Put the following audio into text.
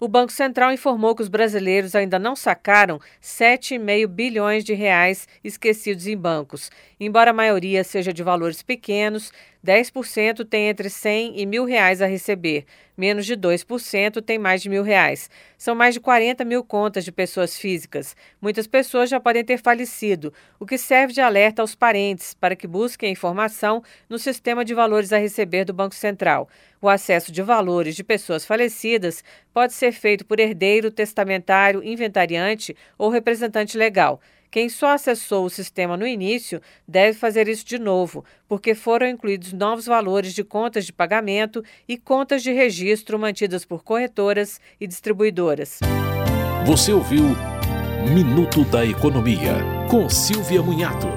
O Banco Central informou que os brasileiros ainda não sacaram 7,5 bilhões de reais esquecidos em bancos. Embora a maioria seja de valores pequenos, 10% tem entre 100 e mil reais a receber. Menos de 2% tem mais de mil reais. São mais de 40 mil contas de pessoas físicas. Muitas pessoas já podem ter falecido, o que serve de alerta aos parentes para que busquem informação no sistema de valores a receber do Banco Central. O acesso de valores de pessoas falecidas pode ser feito por herdeiro, testamentário, inventariante ou representante legal. Quem só acessou o sistema no início deve fazer isso de novo, porque foram incluídos novos valores de contas de pagamento e contas de registro mantidas por corretoras e distribuidoras. Você ouviu Minuto da Economia, com Silvia Munhato.